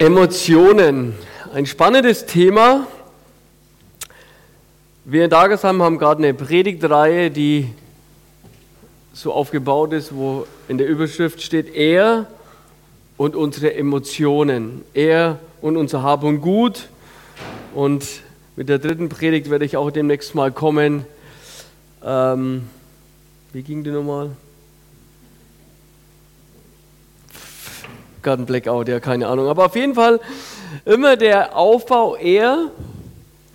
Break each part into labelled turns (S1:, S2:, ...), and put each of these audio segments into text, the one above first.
S1: Emotionen. Ein spannendes Thema. Wir in Dagesheim haben gerade eine Predigtreihe, die so aufgebaut ist, wo in der Überschrift steht, er und unsere Emotionen. Er und unser Hab und Gut. Und mit der dritten Predigt werde ich auch demnächst mal kommen. Ähm, wie ging die nochmal? Gerade ein Blackout, ja, keine Ahnung. Aber auf jeden Fall immer der Aufbau er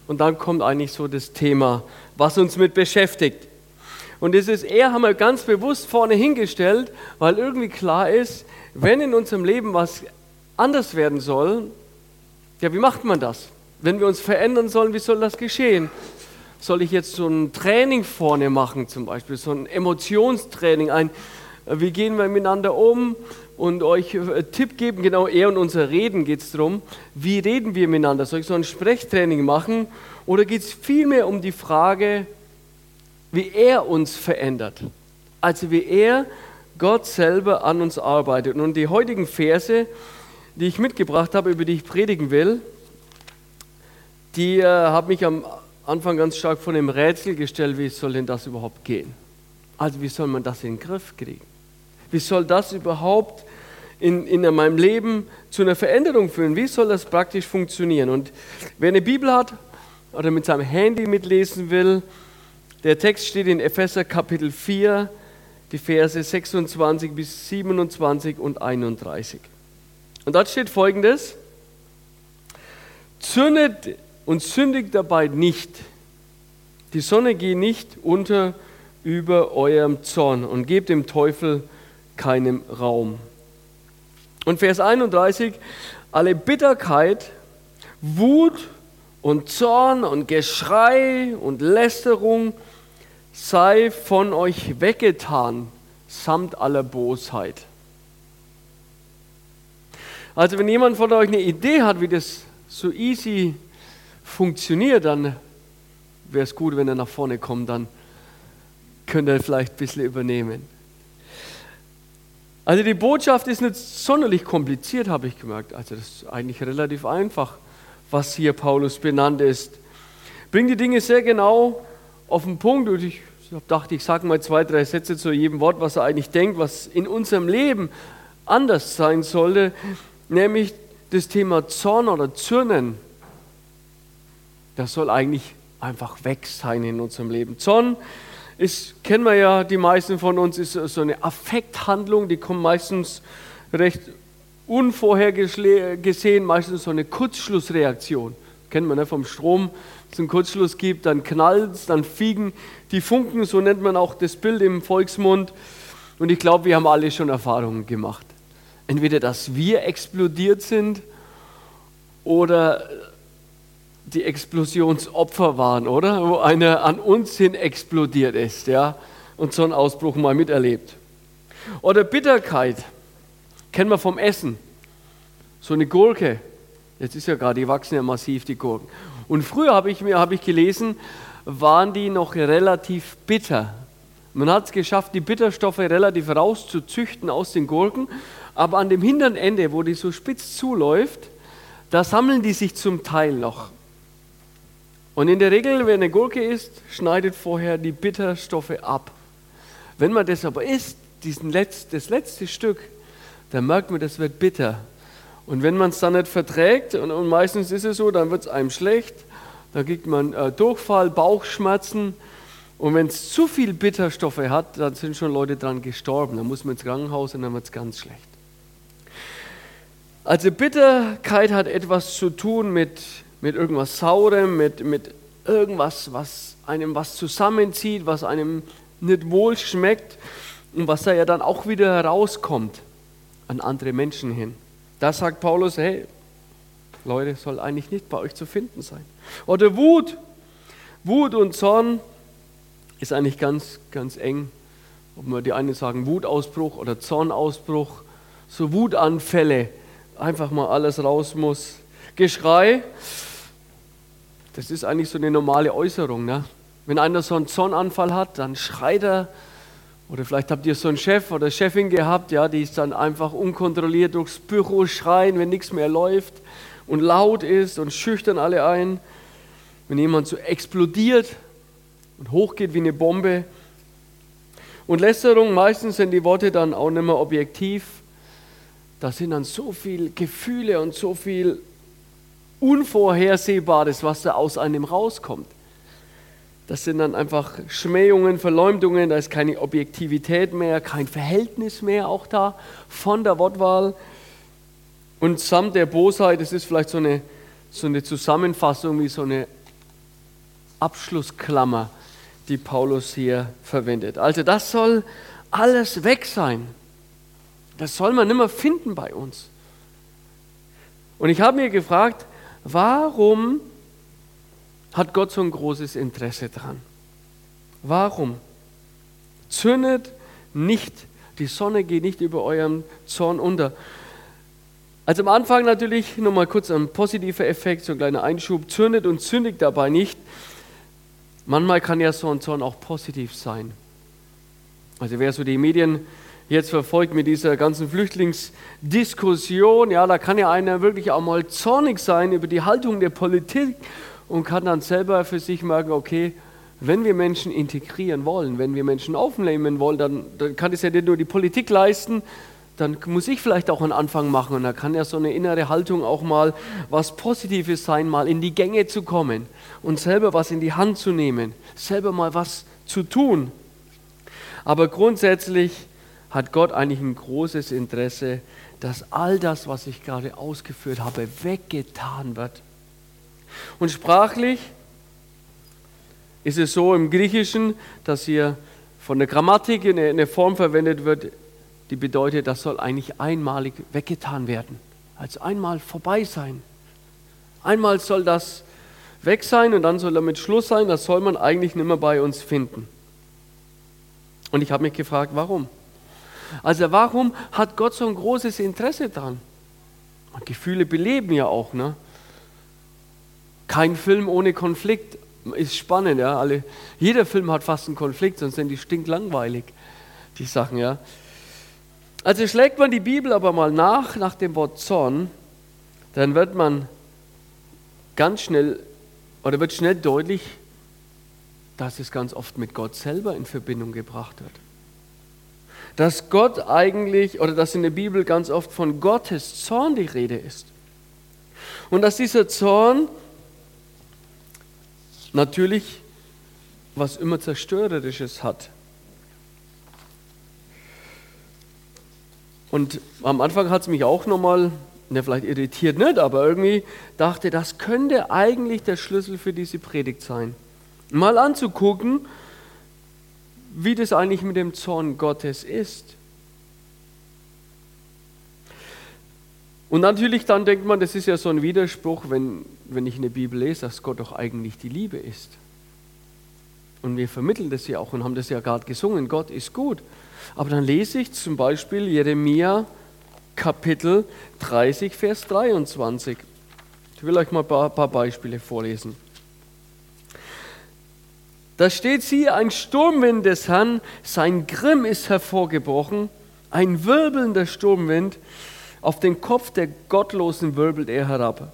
S1: und dann kommt eigentlich so das Thema, was uns mit beschäftigt. Und dieses er haben wir ganz bewusst vorne hingestellt, weil irgendwie klar ist, wenn in unserem Leben was anders werden soll, ja, wie macht man das? Wenn wir uns verändern sollen, wie soll das geschehen? Soll ich jetzt so ein Training vorne machen, zum Beispiel, so ein Emotionstraining, ein, wie gehen wir miteinander um? Und euch einen äh, Tipp geben, genau er und unser Reden geht es darum, wie reden wir miteinander? Soll ich so ein Sprechtraining machen oder geht es vielmehr um die Frage, wie er uns verändert? Also wie er, Gott selber an uns arbeitet. Und die heutigen Verse, die ich mitgebracht habe, über die ich predigen will, die äh, haben mich am Anfang ganz stark von dem Rätsel gestellt, wie soll denn das überhaupt gehen? Also wie soll man das in den Griff kriegen? Wie soll das überhaupt in, in meinem Leben zu einer Veränderung führen? Wie soll das praktisch funktionieren? Und wer eine Bibel hat oder mit seinem Handy mitlesen will, der Text steht in Epheser Kapitel 4, die Verse 26 bis 27 und 31. Und dort steht folgendes: Zündet und sündigt dabei nicht. Die Sonne geht nicht unter über eurem Zorn und gebt dem Teufel keinem Raum. Und Vers 31, alle Bitterkeit, Wut und Zorn und Geschrei und Lästerung sei von euch weggetan, samt aller Bosheit. Also wenn jemand von euch eine Idee hat, wie das so easy funktioniert, dann wäre es gut, wenn er nach vorne kommt, dann könnt ihr vielleicht ein bisschen übernehmen. Also die Botschaft ist nicht sonderlich kompliziert, habe ich gemerkt. Also das ist eigentlich relativ einfach, was hier Paulus benannt ist. Bringt die Dinge sehr genau auf den Punkt und ich dachte, ich sage mal zwei, drei Sätze zu jedem Wort, was er eigentlich denkt, was in unserem Leben anders sein sollte, nämlich das Thema Zorn oder Zürnen. Das soll eigentlich einfach weg sein in unserem Leben. Zorn ist, kennen wir ja, die meisten von uns, ist so eine Affekthandlung, die kommt meistens recht unvorhergesehen, meistens so eine Kurzschlussreaktion. Kennen wir ne, vom Strom, wenn es einen Kurzschluss gibt, dann knallt es, dann fiegen die Funken, so nennt man auch das Bild im Volksmund. Und ich glaube, wir haben alle schon Erfahrungen gemacht. Entweder, dass wir explodiert sind oder die Explosionsopfer waren, oder? Wo einer an uns hin explodiert ist, ja? Und so einen Ausbruch mal miterlebt. Oder Bitterkeit, kennen wir vom Essen. So eine Gurke, jetzt ist ja gerade, die wachsen ja massiv, die Gurken. Und früher habe ich, hab ich gelesen, waren die noch relativ bitter. Man hat es geschafft, die Bitterstoffe relativ rauszuzüchten aus den Gurken, aber an dem hinteren Ende, wo die so spitz zuläuft, da sammeln die sich zum Teil noch. Und in der Regel, wenn eine Gurke isst, schneidet vorher die Bitterstoffe ab. Wenn man das aber isst, diesen Letz-, das letzte Stück, dann merkt man, das wird bitter. Und wenn man es dann nicht verträgt, und, und, meistens ist es so, dann wird es einem schlecht, dann kriegt man äh, Durchfall, Bauchschmerzen. Und wenn es zu viel Bitterstoffe hat, dann sind schon Leute dran gestorben. Dann muss man ins Krankenhaus und dann wird es ganz schlecht. Also Bitterkeit hat etwas zu tun mit mit irgendwas Saurem, mit, mit irgendwas, was einem was zusammenzieht, was einem nicht wohl schmeckt und was da ja dann auch wieder herauskommt an andere Menschen hin. Da sagt Paulus, hey, Leute, soll eigentlich nicht bei euch zu finden sein. Oder Wut. Wut und Zorn ist eigentlich ganz, ganz eng. Ob wir die einen sagen Wutausbruch oder Zornausbruch, so Wutanfälle, einfach mal alles raus muss. Geschrei, das ist eigentlich so eine normale Äußerung. Ne? Wenn einer so einen Zornanfall hat, dann schreit er Oder vielleicht habt ihr so einen Chef oder Chefin gehabt, ja, die ist dann einfach unkontrolliert durchs Büro schreien, wenn nichts mehr läuft und laut ist und schüchtern alle ein. Wenn jemand so explodiert und hochgeht wie eine Bombe. Und Lästerung, meistens sind die Worte dann auch nicht mehr objektiv. Da sind dann so viele Gefühle und so viel Unvorhersehbares, was da aus einem rauskommt. Das sind dann einfach Schmähungen, Verleumdungen, da ist keine Objektivität mehr, kein Verhältnis mehr auch da von der Wortwahl. Und samt der Bosheit, das ist vielleicht so eine, so eine Zusammenfassung wie so eine Abschlussklammer, die Paulus hier verwendet. Also das soll alles weg sein. Das soll man nicht mehr finden bei uns. Und ich habe mir gefragt, warum hat Gott so ein großes Interesse dran? Warum? Zündet nicht, die Sonne geht nicht über eurem Zorn unter. Also am Anfang natürlich nochmal kurz ein positiver Effekt, so ein kleiner Einschub, zündet und zündigt dabei nicht. Manchmal kann ja so ein Zorn auch positiv sein. Also wer so die Medien jetzt verfolgt mit dieser ganzen Flüchtlingsdiskussion, ja, da kann ja einer wirklich auch mal zornig sein über die Haltung der Politik und kann dann selber für sich merken, okay, wenn wir Menschen integrieren wollen, wenn wir Menschen aufnehmen wollen, dann, dann kann es ja nicht nur die Politik leisten, dann muss ich vielleicht auch einen Anfang machen und da kann ja so eine innere Haltung auch mal was Positives sein, mal in die Gänge zu kommen und selber was in die Hand zu nehmen, selber mal was zu tun. Aber grundsätzlich hat Gott eigentlich ein großes Interesse, dass all das, was ich gerade ausgeführt habe, weggetan wird. Und sprachlich ist es so im Griechischen, dass hier von der Grammatik eine, Form verwendet wird, die bedeutet, das soll eigentlich einmalig weggetan werden. Also einmal vorbei sein. Einmal soll das weg sein und dann soll damit Schluss sein. Das soll man eigentlich nicht mehr bei uns finden. Und ich habe mich gefragt, warum? Also warum hat Gott so ein großes Interesse daran? Gefühle beleben ja auch. Ne? Kein Film ohne Konflikt ist spannend. Ja? Alle, jeder Film hat fast einen Konflikt, sonst sind die stinklangweilig, die Sachen. Ja? Also schlägt man die Bibel aber mal nach, nach dem Wort Zorn, dann wird man ganz schnell oder wird schnell deutlich, dass es ganz oft mit Gott selber in Verbindung gebracht wird. Dass Gott eigentlich oder dass in der Bibel ganz oft von Gottes Zorn die Rede ist. Und dass dieser Zorn natürlich was immer zerstörerisches hat. Und am Anfang hat es mich auch nochmal, ne, vielleicht irritiert nicht, aber irgendwie dachte, das könnte eigentlich der Schlüssel für diese Predigt sein. Mal anzugucken, wie das eigentlich mit dem Zorn Gottes ist. Und natürlich dann denkt man, das ist ja so ein Widerspruch, wenn, wenn ich in der Bibel lese, dass Gott doch eigentlich die Liebe ist. Und wir vermitteln das ja auch und haben das ja gerade gesungen, Gott ist gut. Aber dann lese ich zum Beispiel Jeremia Kapitel 30, Vers 23. Ich will euch mal ein paar, paar Beispiele vorlesen. Da steht sie, ein Sturmwind des Herrn, sein Grimm ist hervorgebrochen, ein wirbelnder Sturmwind, auf den Kopf der Gottlosen wirbelt er herab.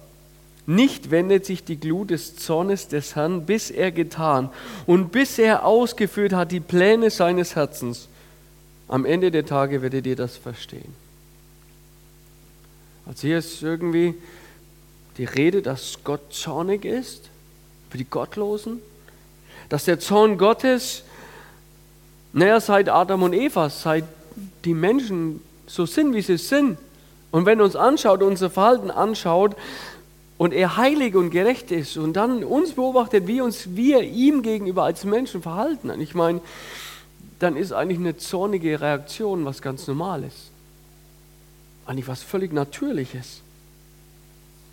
S1: Nicht wendet sich die Glut des Zornes des Herrn, bis er getan und bis er ausgeführt hat die Pläne seines Herzens. Am Ende der Tage werdet ihr das verstehen. Also hier ist irgendwie die Rede, dass Gott zornig ist für die Gottlosen, dass der Zorn Gottes, naja, seit Adam und Eva, seit die Menschen so sind, wie sie sind, und wenn er uns anschaut, unser Verhalten anschaut, und er heilig und gerecht ist und dann uns beobachtet, wie uns wir ihm gegenüber als Menschen verhalten. Und ich meine, dann ist eigentlich eine zornige Reaktion was ganz Normales. Eigentlich was völlig Natürliches.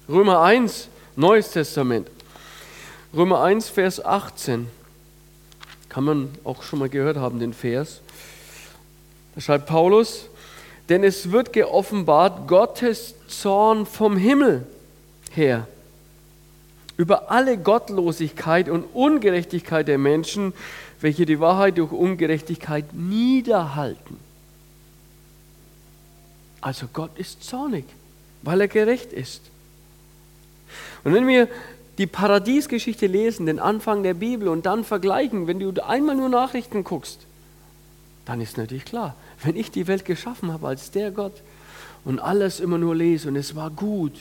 S1: Römer 1, Neues Testament. Römer 1, Vers 18. Kann man auch schon mal gehört haben, den Vers. Da schreibt Paulus, denn es wird geoffenbart Gottes Zorn vom Himmel her über alle Gottlosigkeit und Ungerechtigkeit der Menschen welche die Wahrheit durch Ungerechtigkeit niederhalten. Also Gott ist zornig, weil er gerecht ist. Und wenn wir die Paradiesgeschichte lesen, den Anfang der Bibel und dann vergleichen, wenn du einmal nur Nachrichten guckst, dann ist natürlich klar, wenn ich die Welt geschaffen habe als der Gott und alles immer nur lese und es war gut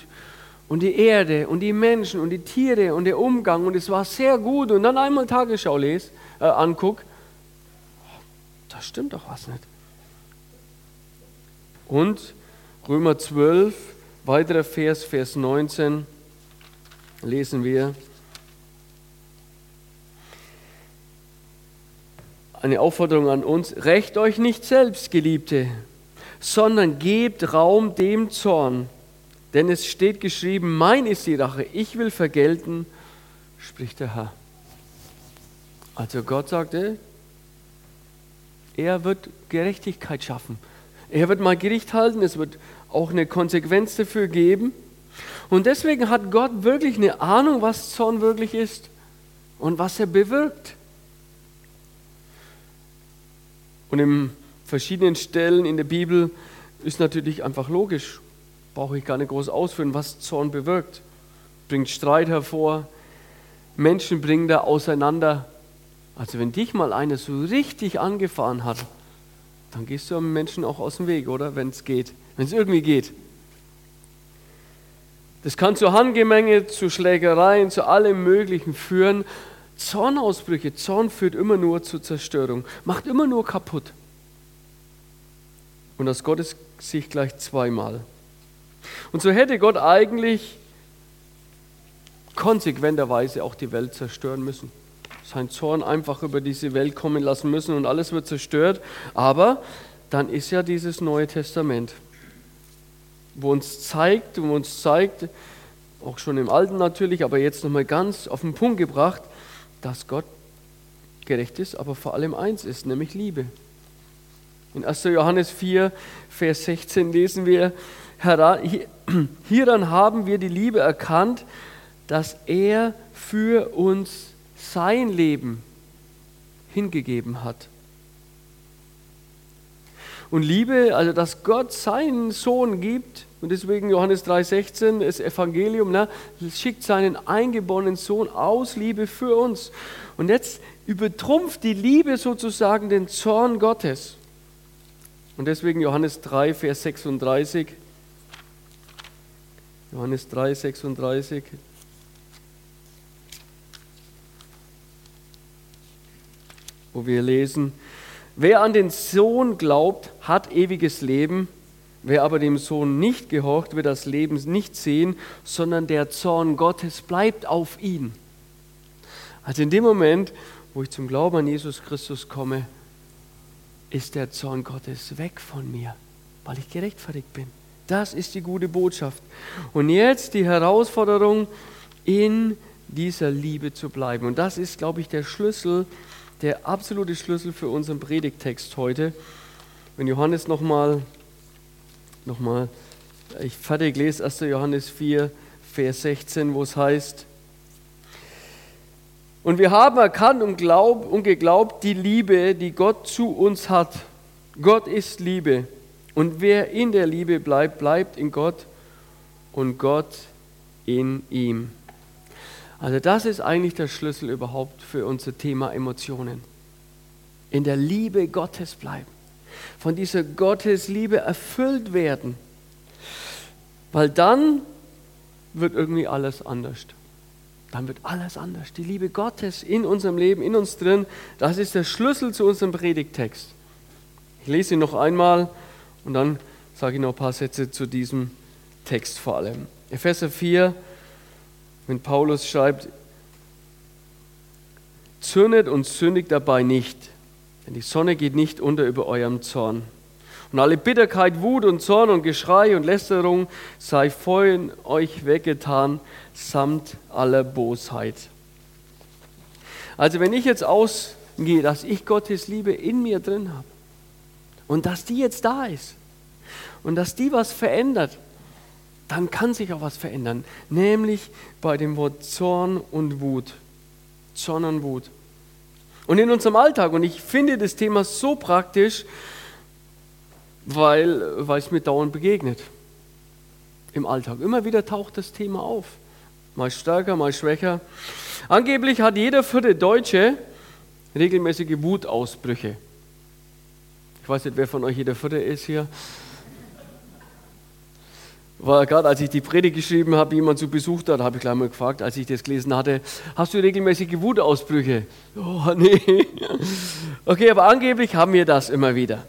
S1: und die Erde und die Menschen und die Tiere und der Umgang und es war sehr gut und dann einmal Tagesschau lese, äh, anguck, da stimmt doch was nicht. Und Römer 12, weiterer Vers, Vers 19 lesen wir eine Aufforderung an uns, rächt euch nicht selbst, Geliebte, sondern gebt Raum dem Zorn. Denn es steht geschrieben, mein ist die Rache, ich will vergelten, spricht der Herr. Also Gott sagte, er wird Gerechtigkeit schaffen. Er wird mal Gericht halten, es wird auch eine Konsequenz dafür geben. Und deswegen hat Gott wirklich eine Ahnung, was Zorn wirklich ist und was er bewirkt. Und in verschiedenen Stellen in der Bibel ist natürlich einfach logisch, brauche ich gar nicht groß ausführen, was Zorn bewirkt. Bringt Streit hervor, Menschen bringen da auseinander. Also wenn dich mal einer so richtig angefahren hat, dann gehst du am Menschen auch aus dem Weg, oder? Wenn es geht, wenn es irgendwie geht. Das kann zu Handgemenge, zu Schlägereien, zu allem Möglichen führen. Zornausbrüche, Zorn führt immer nur zur Zerstörung, macht immer nur kaputt. Und aus Gottes Sicht gleich zweimal. Und so hätte Gott eigentlich konsequenterweise auch die Welt zerstören müssen. Sein Zorn einfach über diese Welt kommen lassen müssen und alles wird zerstört. Aber dann ist ja dieses Neue Testament wo uns zeigt, wo uns zeigt, auch schon im Alten natürlich, aber jetzt nochmal ganz auf den Punkt gebracht, dass Gott gerecht ist, aber vor allem eins ist, nämlich Liebe. In 1. Johannes 4, Vers 16 lesen wir, hieran haben wir die Liebe erkannt, dass er für uns sein Leben hingegeben hat. Und Liebe, also dass Gott seinen Sohn gibt, und deswegen Johannes 3,16, das Evangelium, ne, schickt seinen eingeborenen Sohn aus Liebe für uns. Und jetzt übertrumpft die Liebe sozusagen den Zorn Gottes. Und deswegen Johannes 3, Vers 36. Johannes 3, 36. Wo wir lesen, wer an den Sohn glaubt, hat ewiges Leben Wer aber dem Sohn nicht gehorcht, wird das Leben nicht sehen, sondern der Zorn Gottes bleibt auf ihn. Also in dem Moment, wo ich zum Glauben an Jesus Christus komme, ist der Zorn Gottes weg von mir, weil ich gerechtfertigt bin. Das ist die gute Botschaft. Und jetzt die Herausforderung, in dieser Liebe zu bleiben. Und das ist, glaube ich, der Schlüssel, der absolute Schlüssel für unseren Predigtext heute. Wenn Johannes nochmal nochmal, ich fertig lese 1. Johannes 4, Vers 16, wo es heißt, und wir haben erkannt und, glaub, und geglaubt die Liebe, die Gott zu uns hat. Gott ist Liebe. Und wer in der Liebe bleibt, bleibt in Gott und Gott in ihm. Also das ist eigentlich der Schlüssel überhaupt für unser Thema Emotionen. In der Liebe Gottes bleiben von dieser Gottesliebe erfüllt werden. Weil dann wird irgendwie alles anders. Dann wird alles anders. Die Liebe Gottes in unserem Leben, in uns drin, das ist der Schlüssel zu unserem Predigtext. Ich lese ihn noch einmal und dann sage ich noch ein paar Sätze zu diesem Text vor allem. Epheser 4, wenn Paulus schreibt, zürnet und sündigt dabei nicht denn die Sonne geht nicht unter über eurem Zorn. Und alle Bitterkeit, Wut und Zorn und Geschrei und Lästerung sei von euch weggetan, samt aller Bosheit. Also wenn ich jetzt ausgehe, dass ich Gottes Liebe in mir drin habe und dass die jetzt da ist und dass die was verändert, dann kann sich auch was verändern, nämlich bei dem Wort Zorn und Wut. Zorn und Wut. Und in unserem Alltag, und ich finde das Thema so praktisch, weil, weil es mir dauernd begegnet. Im Alltag. Immer wieder taucht das Thema auf. Mal stärker, mal schwächer. Angeblich hat jeder vierte Deutsche regelmäßige Wutausbrüche. Ich weiß nicht, wer von euch jeder vierte ist hier. War gerade, als ich die Predigt geschrieben habe, jemand zu Besuch da, da habe ich gleich mal gefragt, als ich das gelesen hatte, hast du regelmäßige Wutausbrüche? Oh, nee. Okay, aber angeblich haben wir das immer wieder.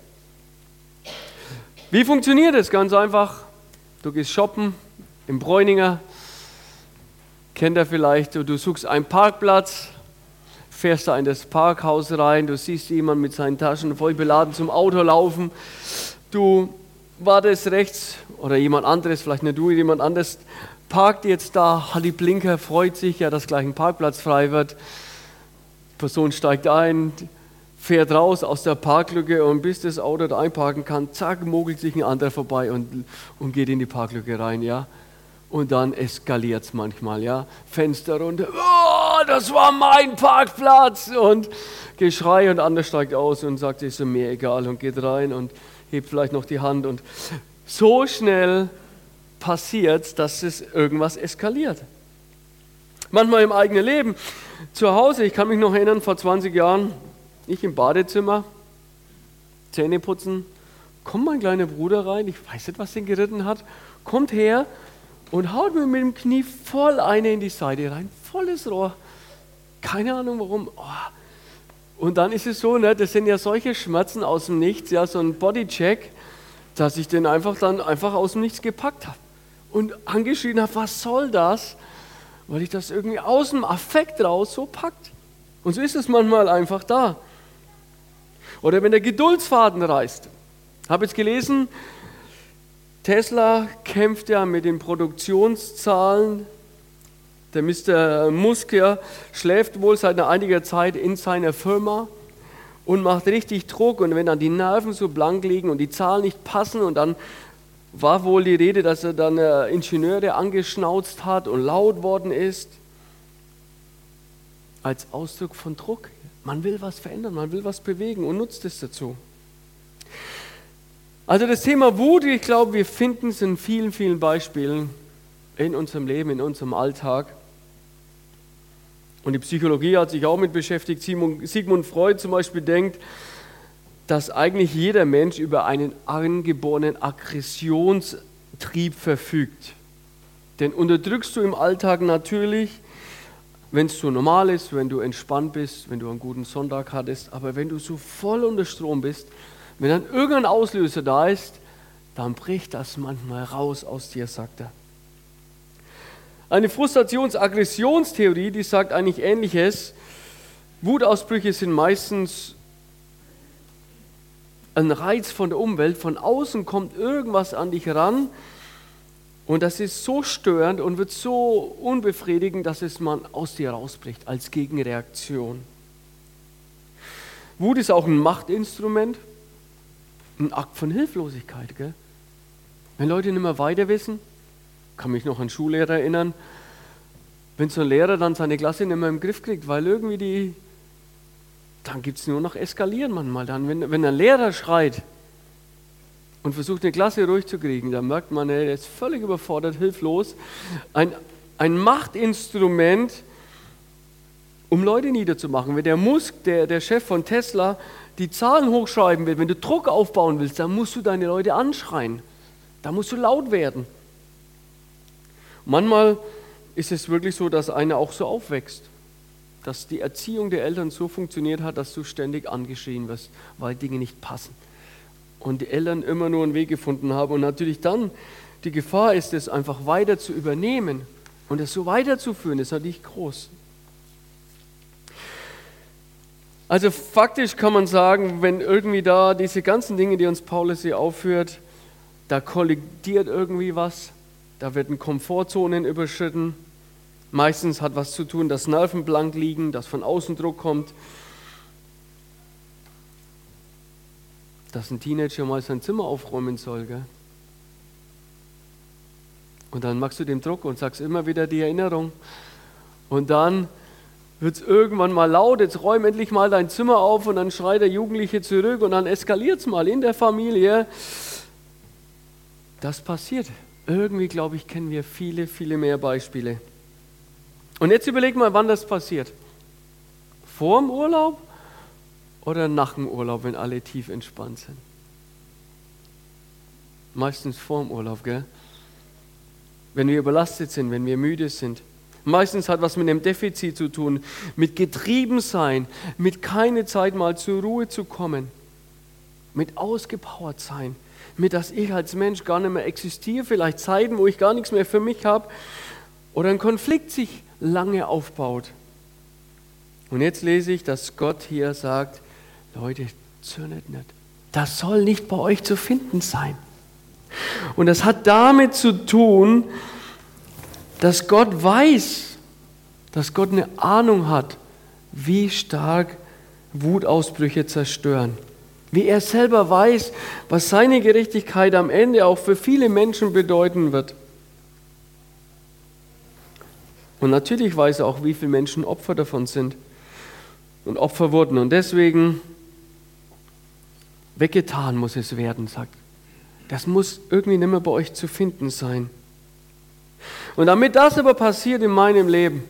S1: Wie funktioniert das? Ganz einfach. Du gehst shoppen im Bräuninger, kennt er vielleicht, du suchst einen Parkplatz, fährst da in das Parkhaus rein, du siehst jemanden mit seinen Taschen voll beladen zum Auto laufen, du wartest rechts oder jemand anderes, vielleicht nicht du, jemand anderes, parkt jetzt da, hat die Blinker, freut sich ja, dass gleich ein Parkplatz frei wird. Die Person steigt ein, fährt raus aus der Parklücke und bis das Auto da einparken kann, zack, mogelt sich ein anderer vorbei und, und geht in die Parklücke rein, ja. Und dann eskaliert es manchmal, ja. Fenster runter, oh, das war mein Parkplatz und Geschrei und anderer steigt aus und sagt, ist mir egal und geht rein und hebt vielleicht noch die Hand und so schnell passiert, dass es irgendwas eskaliert. Manchmal im eigenen Leben. Zu Hause, ich kann mich noch erinnern, vor 20 Jahren, ich im Badezimmer, Zähne putzen, kommt mein kleiner Bruder rein, ich weiß nicht, was den geritten hat, kommt her und haut mir mit dem Knie voll eine in die Seite rein, volles Rohr. Keine Ahnung warum. Oh. Und dann ist es so, ne, das sind ja solche Schmerzen aus dem Nichts, ja, so ein Bodycheck, dass ich den einfach dann einfach aus dem Nichts gepackt habe und angeschrien habe, was soll das? Weil ich das irgendwie aus dem Affekt raus so packt. Und so ist es manchmal einfach da. Oder wenn der Geduldsfaden reißt. Habe jetzt gelesen, Tesla kämpft ja mit den Produktionszahlen. Der Mr. Musk ja, schläft wohl seit einiger Zeit in seiner Firma und macht richtig Druck. Und wenn dann die Nerven so blank liegen und die Zahlen nicht passen und dann war wohl die Rede, dass er dann äh, Ingenieure angeschnauzt hat und laut worden ist, als Ausdruck von Druck. Man will was verändern, man will was bewegen und nutzt es dazu. Also das Thema Wut, ich glaube, wir finden es in vielen, vielen Beispielen in unserem Leben, in unserem Alltag. Und die Psychologie hat sich auch mit beschäftigt. Sigmund Freud zum Beispiel denkt, dass eigentlich jeder Mensch über einen angeborenen Aggressionstrieb verfügt. Den unterdrückst du im Alltag natürlich, wenn es so normal ist, wenn du entspannt bist, wenn du einen guten Sonntag hattest, aber wenn du so voll unter Strom bist, wenn dann irgendein Auslöser da ist, dann bricht das manchmal raus aus dir, sagt er. Eine Frustrations-Aggressionstheorie, die sagt eigentlich Ähnliches. Wutausbrüche sind meistens ein Reiz von der Umwelt. Von außen kommt irgendwas an dich ran, und das ist so störend und wird so unbefriedigend, dass es man aus dir rausbricht als Gegenreaktion. Wut ist auch ein Machtinstrument, ein Akt von Hilflosigkeit. Gell? Wenn Leute nicht mehr weiter wissen, kann mich noch an Schullehrer erinnern, wenn so ein Lehrer dann seine Klasse nicht mehr im Griff kriegt, weil irgendwie die, dann gibt es nur noch Eskalieren manchmal. Dann, wenn, wenn ein Lehrer schreit, und versucht eine Klasse ruhig zu kriegen, dann merkt man, er ist völlig überfordert, hilflos. Ein, ein Machtinstrument, um Leute niederzumachen. Wenn der Musk, der, der Chef von Tesla, die Zahlen hochschreiben will, wenn du Druck aufbauen willst, dann musst du deine Leute anschreien. Da musst du laut werden. Manchmal ist es wirklich so, dass einer auch so aufwächst. Dass die Erziehung der Eltern so funktioniert hat, dass du ständig angeschrien wirst, weil Dinge nicht passen und die Eltern immer nur einen Weg gefunden haben und natürlich dann die Gefahr ist, es einfach weiter zu übernehmen und es so weiterzuführen, ist natürlich groß. Also faktisch kann man sagen, wenn irgendwie da diese ganzen Dinge, die uns Paulus hier aufführt, da kollidiert irgendwie was, da werden Komfortzonen überschritten, meistens hat was zu tun, dass Nerven blank liegen, dass von außen Druck kommt, dass ein Teenager mal sein Zimmer aufräumen soll. Gell? Und dann machst du den Druck und sagst immer wieder die Erinnerung. Und dann wird es irgendwann mal laut, jetzt räum endlich mal dein Zimmer auf und dann schreit der Jugendliche zurück und dann eskaliert es mal in der Familie. Das passiert. Irgendwie, glaube ich, kennen wir viele, viele mehr Beispiele. Und jetzt überleg mal, wann das passiert. Vor dem Urlaub oder nach dem Urlaub, wenn alle tief entspannt sind? Meistens vor dem Urlaub, gell? Wenn wir überlastet sind, wenn wir müde sind. Meistens hat was mit einem Defizit zu tun, mit Getriebensein, mit keine Zeit mal zur Ruhe zu kommen, mit ausgepowert sein, mit dass ich als Mensch gar nicht mehr existiere, vielleicht Zeiten, wo ich gar nichts mehr für mich habe oder ein Konflikt sich lange aufbaut. Und jetzt lese ich, dass Gott hier sagt, Leute, zürnet nicht. Das soll nicht bei euch zu finden sein. Und das hat damit zu tun, dass Gott weiß, dass Gott eine Ahnung hat, wie stark Wutausbrüche zerstören. Wie er selber weiß, was seine Gerechtigkeit am Ende auch für viele Menschen bedeuten wird. Und natürlich weiß er auch, wie viele Menschen Opfer davon sind und Opfer wurden. Und deswegen weggetan muss es werden, sagt. Das muss irgendwie nicht mehr bei euch zu finden sein. Und damit das aber passiert in meinem Leben,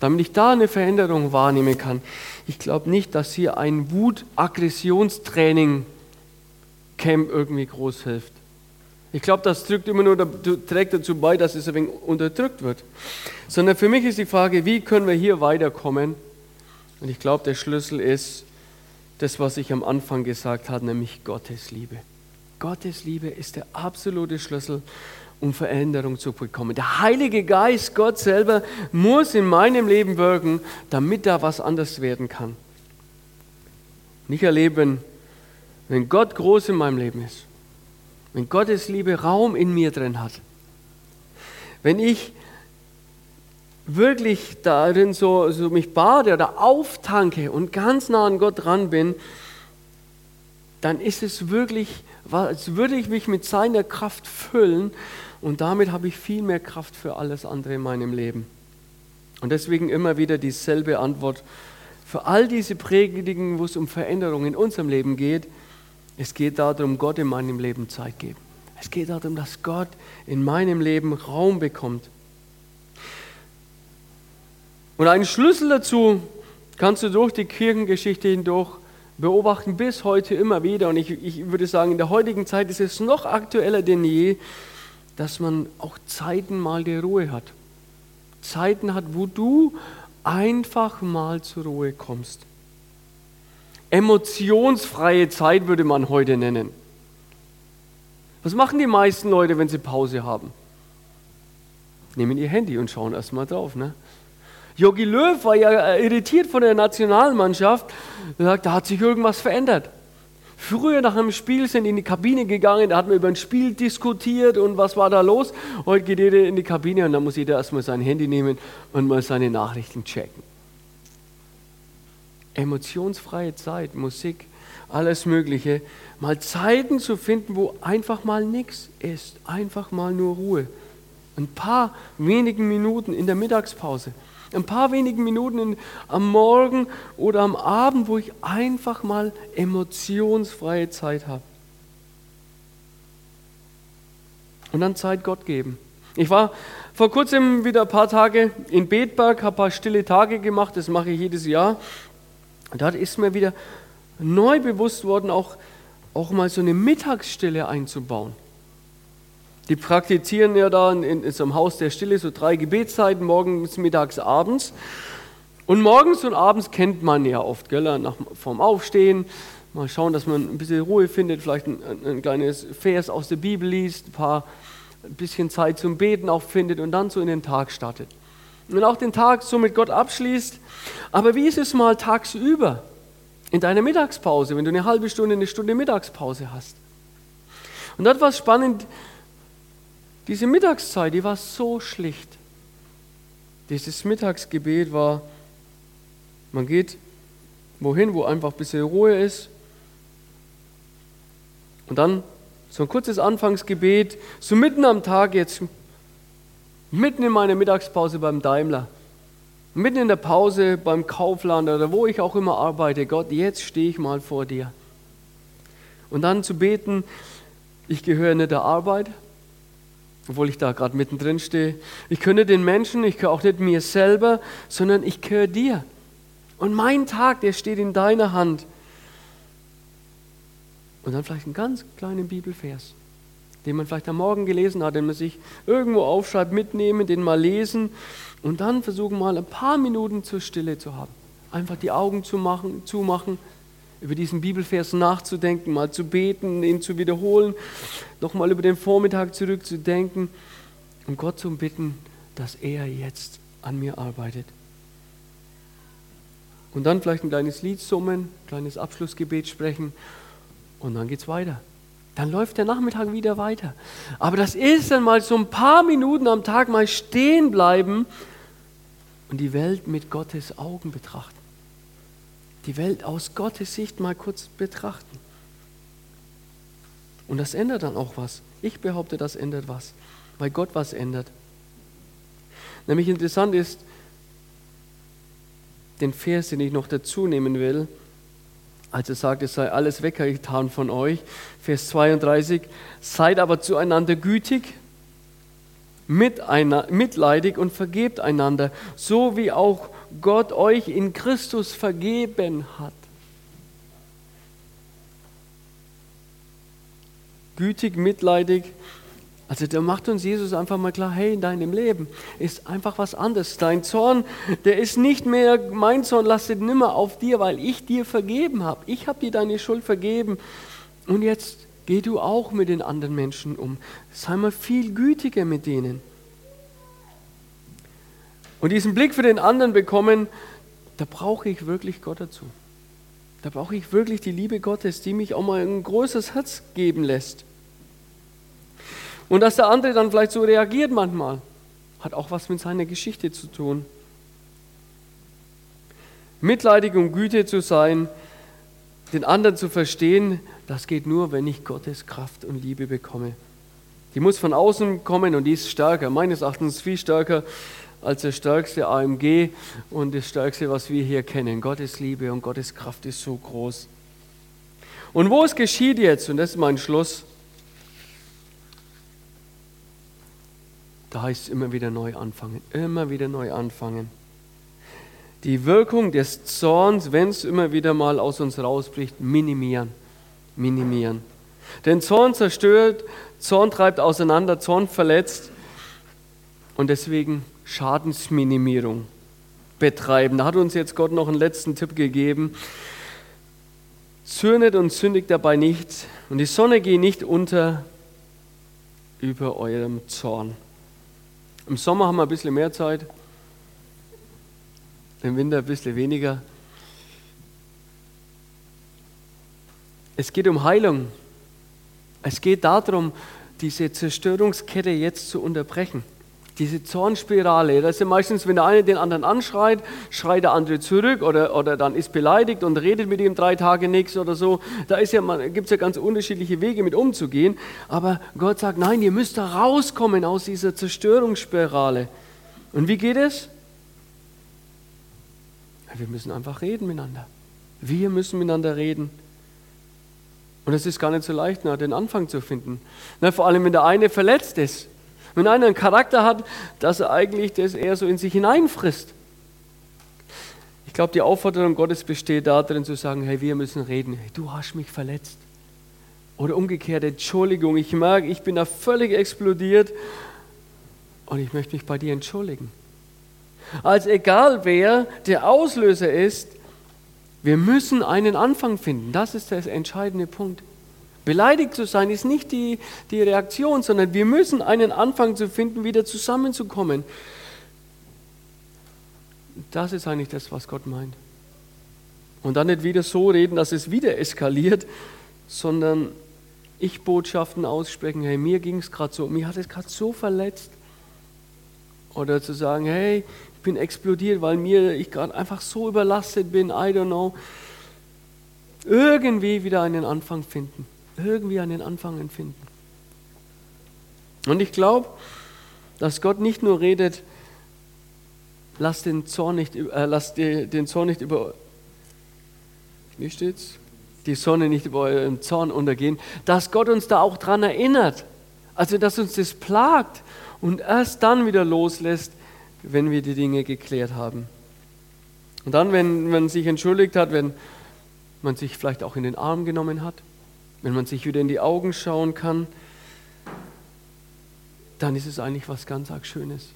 S1: damit ich da eine Veränderung wahrnehmen kann, ich glaube nicht, dass hier ein Wut-Aggressionstraining Camp irgendwie groß hilft. Ich glaube, das drückt immer nur, trägt dazu bei, dass es ein wenig unterdrückt wird. Sondern für mich ist die Frage, wie können wir hier weiterkommen? Und ich glaube, der Schlüssel ist das, was ich am Anfang gesagt habe, nämlich Gottes Liebe. Gottes Liebe ist der absolute Schlüssel um Veränderung zu bekommen. Der Heilige Geist, Gott selber, muss in meinem Leben wirken, damit da was anders werden kann. Nicht erleben, wenn Gott groß in meinem Leben ist, wenn Gottes Liebe Raum in mir drin hat, wenn ich wirklich darin so, so mich bade oder auftanke und ganz nah an Gott dran bin, dann ist es wirklich, als würde ich mich mit seiner Kraft füllen und damit habe ich viel mehr Kraft für alles andere in meinem Leben. Und deswegen immer wieder dieselbe Antwort für all diese Predigten, wo es um Veränderungen in unserem Leben geht. Es geht darum, Gott in meinem Leben Zeit geben. Es geht darum, dass Gott in meinem Leben Raum bekommt. Und einen Schlüssel dazu kannst du durch die Kirchengeschichte hindurch beobachten, bis heute immer wieder. Und ich, ich würde sagen, in der heutigen Zeit ist es noch aktueller denn je, dass man auch Zeiten mal der Ruhe hat. Zeiten hat, wo du einfach mal zur Ruhe kommst. Emotionsfreie Zeit würde man heute nennen. Was machen die meisten Leute, wenn sie Pause haben? Nehmen ihr Handy und schauen erst mal drauf. Ne? Jogi Löw war ja irritiert von der Nationalmannschaft. Er sagt, da hat sich irgendwas verändert. Früher nach einem Spiel sind in die Kabine gegangen, da hat man über ein Spiel diskutiert und was war da los. Heute geht jeder in die Kabine und dann muss jeder erstmal sein Handy nehmen und mal seine Nachrichten checken. Emotionsfreie Zeit, Musik, alles Mögliche. Mal Zeiten zu finden, wo einfach mal nichts ist, einfach mal nur Ruhe. Ein paar wenigen Minuten in der Mittagspause. Ein paar wenigen Minuten in, am Morgen oder am Abend, wo ich einfach mal emotionsfreie Zeit habe. Und dann Zeit Gott geben. Ich war vor kurzem wieder ein paar Tage in Betberg, habe ein paar stille Tage gemacht, das mache ich jedes Jahr. Und da ist mir wieder neu bewusst worden, auch, auch mal so eine Mittagsstille einzubauen. Die praktizieren ja da in, in so einem Haus der Stille so drei Gebetszeiten, morgens, mittags, abends. Und morgens und abends kennt man ja oft, gell? Nach, vorm Aufstehen, mal schauen, dass man ein bisschen Ruhe findet, vielleicht ein, ein kleines Vers aus der Bibel liest, ein, paar, ein bisschen Zeit zum Beten auch findet und dann so in den Tag startet. Und auch den Tag so mit Gott abschließt. Aber wie ist es mal tagsüber, in deiner Mittagspause, wenn du eine halbe Stunde, eine Stunde Mittagspause hast? Und dort war es spannend, diese Mittagszeit, die war so schlicht. Dieses Mittagsgebet war, man geht wohin, wo einfach ein bisschen Ruhe ist. Und dann so ein kurzes Anfangsgebet, so mitten am Tag jetzt, mitten in meiner Mittagspause beim Daimler. Mitten in der Pause beim Kaufland oder wo ich auch immer arbeite, Gott, jetzt stehe ich mal vor dir. Und dann zu beten, ich gehöre nicht der Arbeit, obwohl ich da gerade mittendrin stehe. Ich gehöre den Menschen, ich gehöre auch nicht mir selber, sondern ich gehöre dir. Und mein Tag, der steht in deiner Hand. Und dann vielleicht einen ganz kleinen Bibelvers, den man vielleicht am Morgen gelesen hat, den man sich irgendwo aufschreibt, mitnehmen, den mal lesen und dann versuchen mal ein paar Minuten zur Stille zu haben. Einfach die Augen zu machen, zumachen, über diesen Bibelvers nachzudenken, mal zu beten, ihn zu wiederholen, nochmal über den Vormittag zurückzudenken und Gott zu bitten, dass er jetzt an mir arbeitet. Und dann vielleicht ein kleines Lied summen, ein kleines Abschlussgebet sprechen und dann geht es weiter. Dann läuft der Nachmittag wieder weiter. Aber das ist dann mal so ein paar Minuten am Tag mal stehen bleiben und die Welt mit Gottes Augen betrachten. Die Welt aus Gottes Sicht mal kurz betrachten. Und das ändert dann auch was. Ich behaupte, das ändert was, weil Gott was ändert. Nämlich interessant ist, den Vers, den ich noch dazu nehmen will, als er sagt, es sei alles weggetan von euch. Vers 32, seid aber zueinander gütig, mitleidig und vergebt einander, so wie auch Gott euch in Christus vergeben hat. Gütig, mitleidig, also da macht uns Jesus einfach mal klar, hey, in deinem Leben ist einfach was anderes. Dein Zorn, der ist nicht mehr, mein Zorn lastet nimmer auf dir, weil ich dir vergeben habe. Ich habe dir deine Schuld vergeben. Und jetzt geh du auch mit den anderen Menschen um. Sei mal viel gütiger mit denen. Und diesen Blick für den anderen bekommen, da brauche ich wirklich Gott dazu. Da brauche ich wirklich die Liebe Gottes, die mich auch mal ein großes Herz geben lässt. Und dass der andere dann vielleicht so reagiert manchmal, hat auch was mit seiner Geschichte zu tun. Mitleidig und Güte zu sein, den anderen zu verstehen, das geht nur, wenn ich Gottes Kraft und Liebe bekomme. Die muss von außen kommen und die ist stärker, meines Erachtens viel stärker als das stärkste AMG und das stärkste, was wir hier kennen. Gottes Liebe und Gottes Kraft ist so groß. Und wo es geschieht jetzt, und das ist mein Schluss, Da heißt es immer wieder neu anfangen, immer wieder neu anfangen. Die Wirkung des Zorns, wenn es immer wieder mal aus uns rausbricht, minimieren, minimieren. Denn Zorn zerstört, Zorn treibt auseinander, Zorn verletzt und deswegen Schadensminimierung betreiben. Da hat uns jetzt Gott noch einen letzten Tipp gegeben. Zürnet und sündigt dabei nicht und die Sonne geht nicht unter über eurem Zorn. Im Sommer haben wir ein bisschen mehr Zeit, im Winter ein bisschen weniger. Es geht um Heilung. Es geht darum, diese Zerstörungskette jetzt zu unterbrechen. Diese Zornspirale, das ist ja meistens, wenn der eine den anderen anschreit, schreit der andere zurück oder, oder dann ist beleidigt und redet mit ihm drei Tage nichts oder so. Da ja, gibt es ja ganz unterschiedliche Wege mit umzugehen. Aber Gott sagt, nein, ihr müsst da rauskommen aus dieser Zerstörungsspirale. Und wie geht es? Wir müssen einfach reden miteinander. Wir müssen miteinander reden. Und es ist gar nicht so leicht, den Anfang zu finden. Na, vor allem, wenn der eine verletzt ist. Wenn einer einen Charakter hat, dass er eigentlich das eher so in sich hineinfrisst. Ich glaube, die Aufforderung Gottes besteht darin zu sagen, hey, wir müssen reden. Hey, du hast mich verletzt. Oder umgekehrt, Entschuldigung, ich merke, ich bin da völlig explodiert und ich möchte mich bei dir entschuldigen. Als egal wer der Auslöser ist, wir müssen einen Anfang finden. Das ist der entscheidende Punkt. Beleidigt zu sein ist nicht die, die Reaktion, sondern wir müssen einen Anfang zu finden, wieder zusammenzukommen. Das ist eigentlich das, was Gott meint. Und dann nicht wieder so reden, dass es wieder eskaliert, sondern ich Botschaften aussprechen, hey, mir ging es gerade so, mir hat es gerade so verletzt. Oder zu sagen, hey, ich bin explodiert, weil mir ich gerade einfach so überlastet bin, I don't know. Irgendwie wieder einen Anfang finden irgendwie an den Anfang finden. Und ich glaube, dass Gott nicht nur redet lasst den Zorn nicht, äh, lasst den Zorn nicht über, wie steht's? Die Sonne nicht über euren Zorn untergehen, dass Gott uns da auch dran erinnert. Also, dass uns das plagt und erst dann wieder loslässt, wenn wir die Dinge geklärt haben. Und dann, wenn man sich entschuldigt hat, wenn man sich vielleicht auch in den Arm genommen hat, wenn man sich wieder in die Augen schauen kann, dann ist es eigentlich was ganz arg Schönes.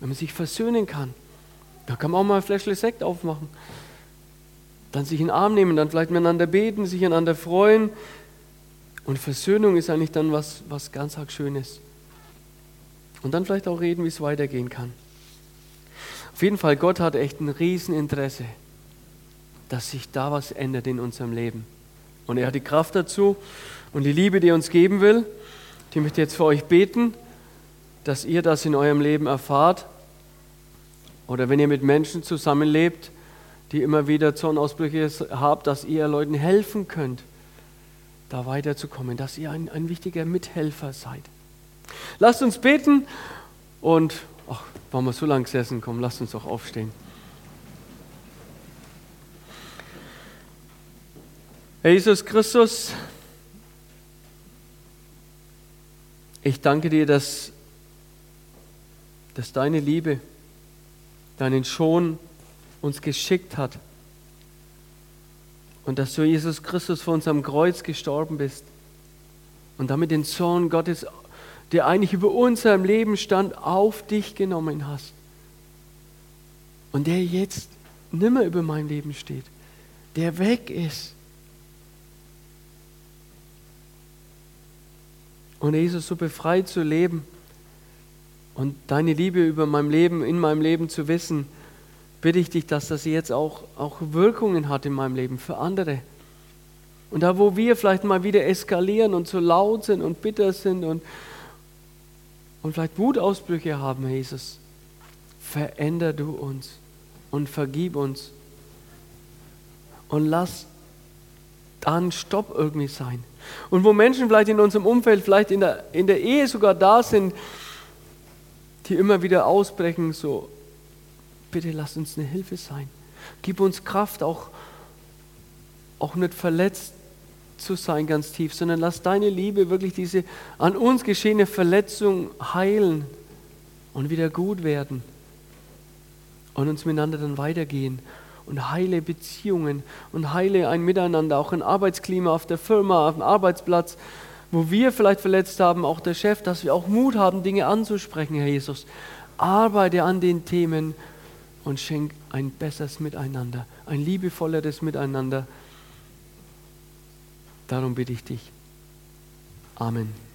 S1: Wenn man sich versöhnen kann, da kann man auch mal ein Fläschle Sekt aufmachen. Dann sich in den Arm nehmen, dann vielleicht miteinander beten, sich einander freuen. Und Versöhnung ist eigentlich dann was, was ganz arg Schönes. Und dann vielleicht auch reden, wie es weitergehen kann. Auf jeden Fall, Gott hat echt ein Rieseninteresse, dass sich da was ändert in unserem Leben. Und er hat die Kraft dazu und die Liebe, die er uns geben will. Die möchte jetzt für euch beten, dass ihr das in eurem Leben erfahrt. Oder wenn ihr mit Menschen zusammenlebt, die immer wieder Zornausbrüche habt, dass ihr Leuten helfen könnt, da weiterzukommen, dass ihr ein, ein wichtiger Mithelfer seid. Lasst uns beten und, ach, warum wir so lange gesessen, kommen, lasst uns doch aufstehen. Jesus Christus, ich danke dir, dass, dass deine Liebe, deinen Schon uns geschickt hat und dass du Jesus Christus vor unserem Kreuz gestorben bist und damit den Zorn Gottes, der eigentlich über unserem Leben stand, auf dich genommen hast und der jetzt nimmer über mein Leben steht, der weg ist Und Jesus, so befreit zu leben und deine Liebe über mein Leben, in meinem Leben zu wissen, bitte ich dich, dass das jetzt auch, auch Wirkungen hat in meinem Leben für andere. Und da, wo wir vielleicht mal wieder eskalieren und zu laut sind und bitter sind und, und vielleicht Wutausbrüche haben, Jesus, veränder du uns und vergib uns. Und lass dann Stopp irgendwie sein. Und wo Menschen vielleicht in unserem Umfeld, vielleicht in der, in der Ehe sogar da sind, die immer wieder ausbrechen, so, bitte lass uns eine Hilfe sein. Gib uns Kraft, auch, auch nicht verletzt zu sein ganz tief, sondern lass deine Liebe wirklich diese an uns geschehene Verletzung heilen und wieder gut werden und uns miteinander dann weitergehen und heile Beziehungen und heile ein Miteinander, auch ein Arbeitsklima auf der Firma, auf dem Arbeitsplatz, wo wir vielleicht verletzt haben, auch der Chef, dass wir auch Mut haben, Dinge anzusprechen, Herr Jesus. Arbeite an den Themen und schenk ein besseres Miteinander, ein liebevolleres Miteinander. Darum bitte ich dich. Amen.